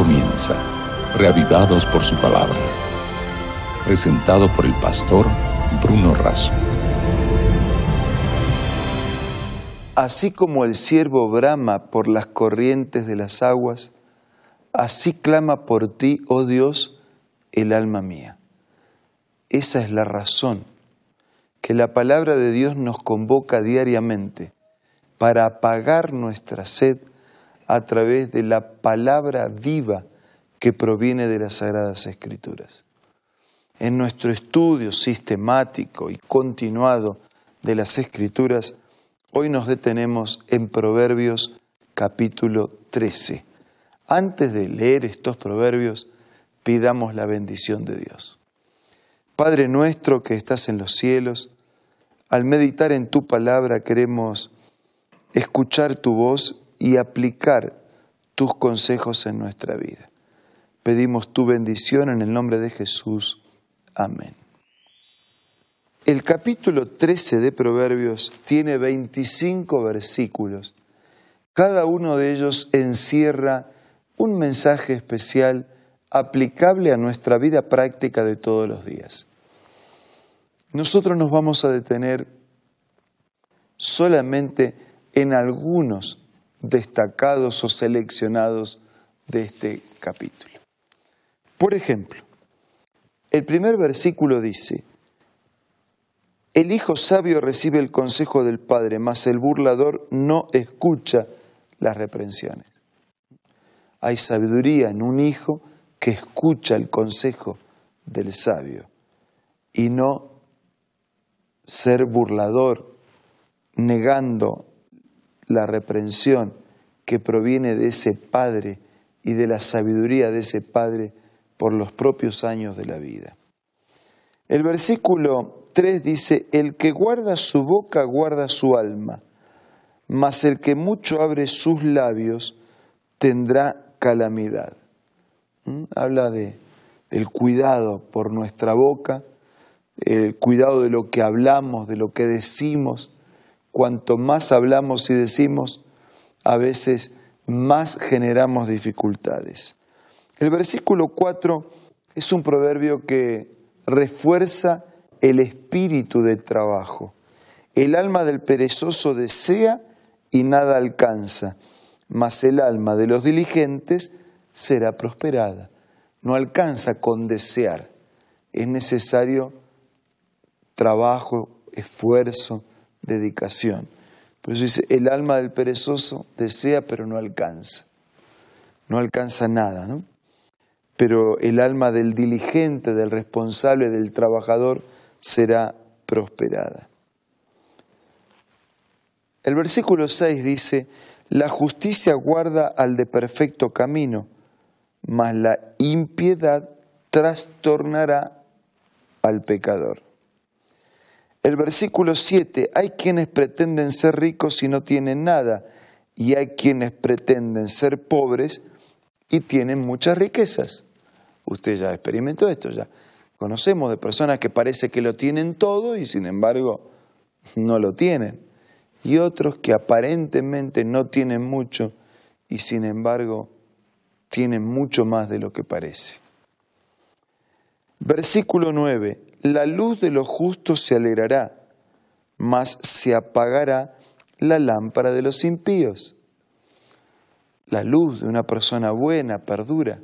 comienza, reavivados por su palabra. Presentado por el pastor Bruno Razo. Así como el siervo brama por las corrientes de las aguas, así clama por ti, oh Dios, el alma mía. Esa es la razón que la palabra de Dios nos convoca diariamente para apagar nuestra sed a través de la palabra viva que proviene de las Sagradas Escrituras. En nuestro estudio sistemático y continuado de las Escrituras, hoy nos detenemos en Proverbios capítulo 13. Antes de leer estos proverbios, pidamos la bendición de Dios. Padre nuestro que estás en los cielos, al meditar en tu palabra queremos escuchar tu voz y aplicar tus consejos en nuestra vida. Pedimos tu bendición en el nombre de Jesús. Amén. El capítulo 13 de Proverbios tiene 25 versículos. Cada uno de ellos encierra un mensaje especial aplicable a nuestra vida práctica de todos los días. Nosotros nos vamos a detener solamente en algunos destacados o seleccionados de este capítulo. Por ejemplo, el primer versículo dice, el hijo sabio recibe el consejo del padre, mas el burlador no escucha las reprensiones. Hay sabiduría en un hijo que escucha el consejo del sabio y no ser burlador, negando la reprensión que proviene de ese padre y de la sabiduría de ese padre por los propios años de la vida. El versículo 3 dice, el que guarda su boca guarda su alma, mas el que mucho abre sus labios tendrá calamidad. ¿Mm? Habla de, del cuidado por nuestra boca, el cuidado de lo que hablamos, de lo que decimos. Cuanto más hablamos y decimos, a veces más generamos dificultades. El versículo 4 es un proverbio que refuerza el espíritu de trabajo. El alma del perezoso desea y nada alcanza, mas el alma de los diligentes será prosperada. No alcanza con desear, es necesario trabajo, esfuerzo, dedicación. Por eso dice, el alma del perezoso desea pero no alcanza. No alcanza nada, ¿no? pero el alma del diligente, del responsable, del trabajador será prosperada. El versículo 6 dice, la justicia guarda al de perfecto camino, mas la impiedad trastornará al pecador. El versículo 7, hay quienes pretenden ser ricos y no tienen nada, y hay quienes pretenden ser pobres y tienen muchas riquezas. Usted ya experimentó esto, ya conocemos de personas que parece que lo tienen todo y sin embargo no lo tienen. Y otros que aparentemente no tienen mucho y sin embargo tienen mucho más de lo que parece. Versículo 9. La luz de los justos se alegrará, mas se apagará la lámpara de los impíos. La luz de una persona buena perdura,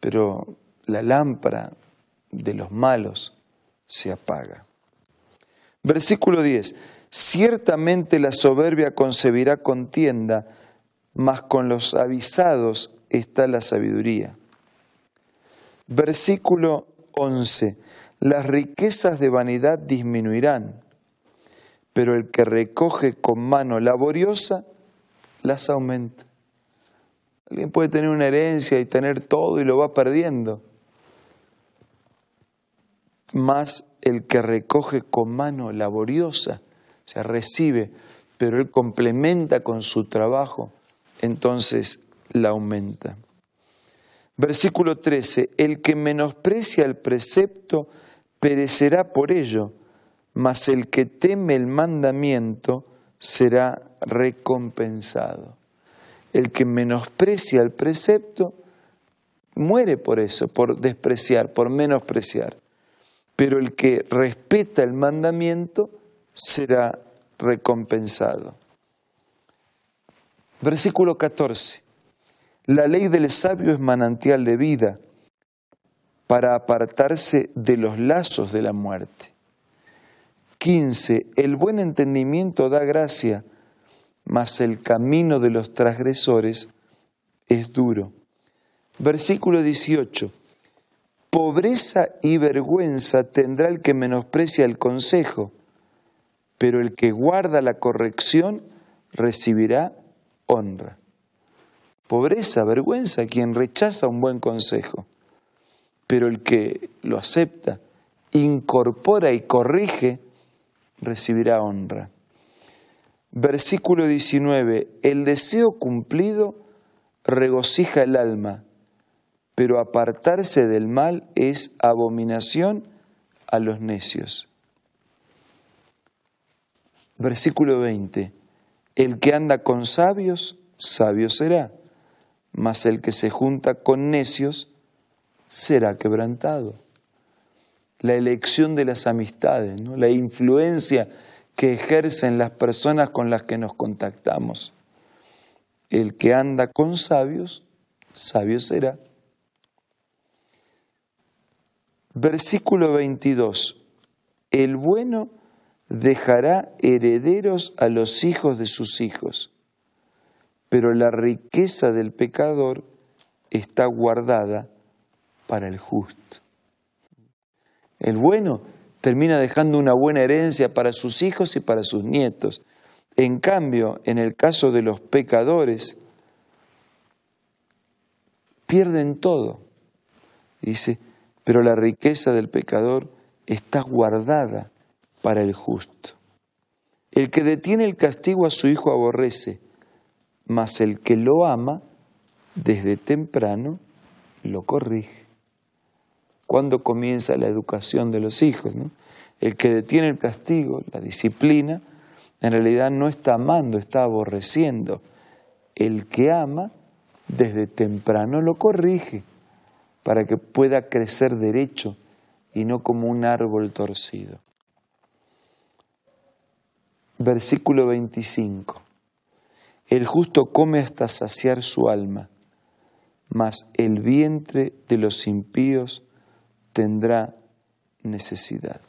pero la lámpara de los malos se apaga. Versículo 10. Ciertamente la soberbia concebirá contienda, mas con los avisados está la sabiduría. Versículo 11. Las riquezas de vanidad disminuirán, pero el que recoge con mano laboriosa las aumenta. Alguien puede tener una herencia y tener todo y lo va perdiendo más el que recoge con mano laboriosa, se recibe, pero él complementa con su trabajo, entonces la aumenta. Versículo 13, el que menosprecia el precepto perecerá por ello, mas el que teme el mandamiento será recompensado. El que menosprecia el precepto muere por eso, por despreciar, por menospreciar. Pero el que respeta el mandamiento será recompensado. Versículo 14. La ley del sabio es manantial de vida para apartarse de los lazos de la muerte. 15. El buen entendimiento da gracia, mas el camino de los transgresores es duro. Versículo 18. Pobreza y vergüenza tendrá el que menosprecia el consejo, pero el que guarda la corrección recibirá honra. Pobreza, vergüenza, quien rechaza un buen consejo, pero el que lo acepta, incorpora y corrige, recibirá honra. Versículo 19, el deseo cumplido regocija el alma, pero apartarse del mal es abominación a los necios. Versículo 20, el que anda con sabios, sabio será, mas el que se junta con necios, será quebrantado. La elección de las amistades, ¿no? la influencia que ejercen las personas con las que nos contactamos. El que anda con sabios, sabio será. Versículo 22. El bueno dejará herederos a los hijos de sus hijos, pero la riqueza del pecador está guardada para el justo. El bueno termina dejando una buena herencia para sus hijos y para sus nietos. En cambio, en el caso de los pecadores, pierden todo. Dice, pero la riqueza del pecador está guardada para el justo. El que detiene el castigo a su hijo aborrece, mas el que lo ama, desde temprano, lo corrige. ¿Cuándo comienza la educación de los hijos? El que detiene el castigo, la disciplina, en realidad no está amando, está aborreciendo. El que ama, desde temprano lo corrige para que pueda crecer derecho y no como un árbol torcido. Versículo 25. El justo come hasta saciar su alma, mas el vientre de los impíos tendrá necesidad.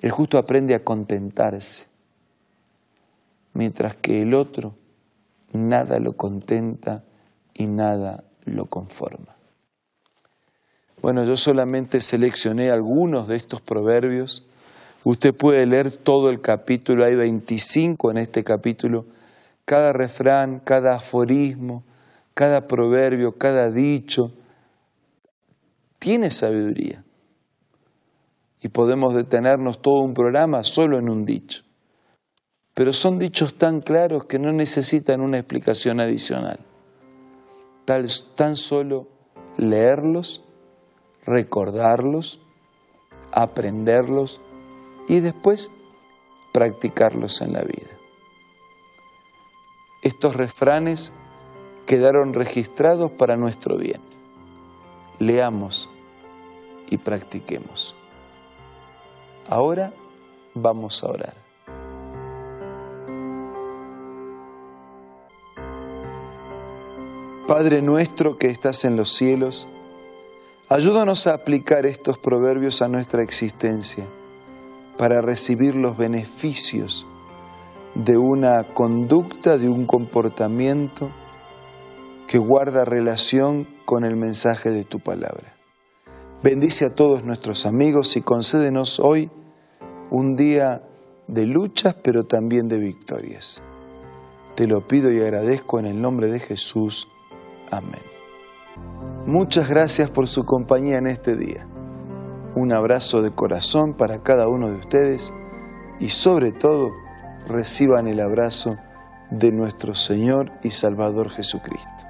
El justo aprende a contentarse, mientras que el otro nada lo contenta y nada lo conforma. Bueno, yo solamente seleccioné algunos de estos proverbios. Usted puede leer todo el capítulo, hay 25 en este capítulo. Cada refrán, cada aforismo, cada proverbio, cada dicho, tiene sabiduría. Y podemos detenernos todo un programa solo en un dicho. Pero son dichos tan claros que no necesitan una explicación adicional. tan solo leerlos recordarlos, aprenderlos y después practicarlos en la vida. Estos refranes quedaron registrados para nuestro bien. Leamos y practiquemos. Ahora vamos a orar. Padre nuestro que estás en los cielos, Ayúdanos a aplicar estos proverbios a nuestra existencia para recibir los beneficios de una conducta, de un comportamiento que guarda relación con el mensaje de tu palabra. Bendice a todos nuestros amigos y concédenos hoy un día de luchas, pero también de victorias. Te lo pido y agradezco en el nombre de Jesús. Amén. Muchas gracias por su compañía en este día. Un abrazo de corazón para cada uno de ustedes y sobre todo reciban el abrazo de nuestro Señor y Salvador Jesucristo.